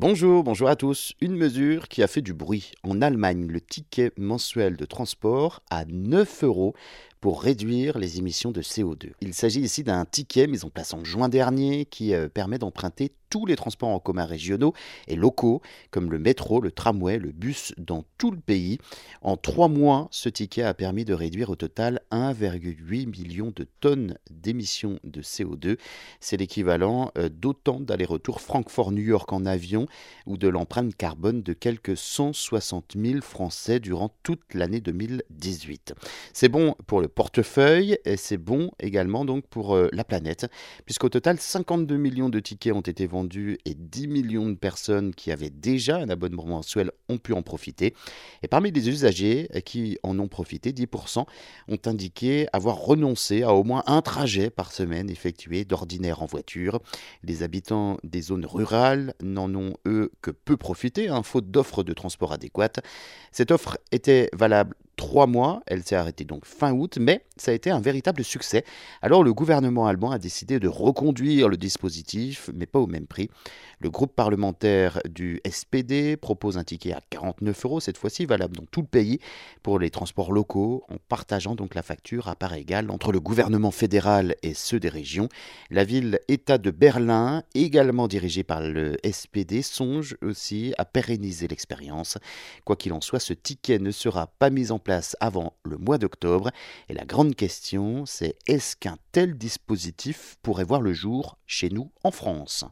Bonjour, bonjour à tous. Une mesure qui a fait du bruit. En Allemagne, le ticket mensuel de transport à 9 euros pour réduire les émissions de CO2. Il s'agit ici d'un ticket mis en place en juin dernier qui euh, permet d'emprunter tous les transports en commun régionaux et locaux, comme le métro, le tramway, le bus dans tout le pays. En trois mois, ce ticket a permis de réduire au total 1,8 million de tonnes d'émissions de CO2. C'est l'équivalent euh, d'autant d'allers-retours Francfort-New York en avion ou de l'empreinte carbone de quelques 160 000 Français durant toute l'année 2018. C'est bon pour le portefeuille et c'est bon également donc pour euh, la planète, puisqu'au total 52 millions de tickets ont été vendus et 10 millions de personnes qui avaient déjà un abonnement mensuel ont pu en profiter. Et parmi les usagers qui en ont profité, 10% ont indiqué avoir renoncé à au moins un trajet par semaine effectué d'ordinaire en voiture. Les habitants des zones rurales n'en ont eux que peu profité, hein, faute d'offres de transport adéquates. Cette offre était valable trois mois. Elle s'est arrêtée donc fin août, mais ça a été un véritable succès. Alors le gouvernement allemand a décidé de reconduire le dispositif, mais pas au même prix. Le groupe parlementaire du SPD propose un ticket à 49 euros, cette fois-ci valable dans tout le pays, pour les transports locaux, en partageant donc la facture à part égale entre le gouvernement fédéral et ceux des régions. La ville-État de Berlin, également dirigée par le SPD, songe aussi à pérenniser l'expérience. Quoi qu'il en soit, ce ticket ne sera pas mis en avant le mois d'octobre. Et la grande question, c'est est-ce qu'un tel dispositif pourrait voir le jour chez nous en France?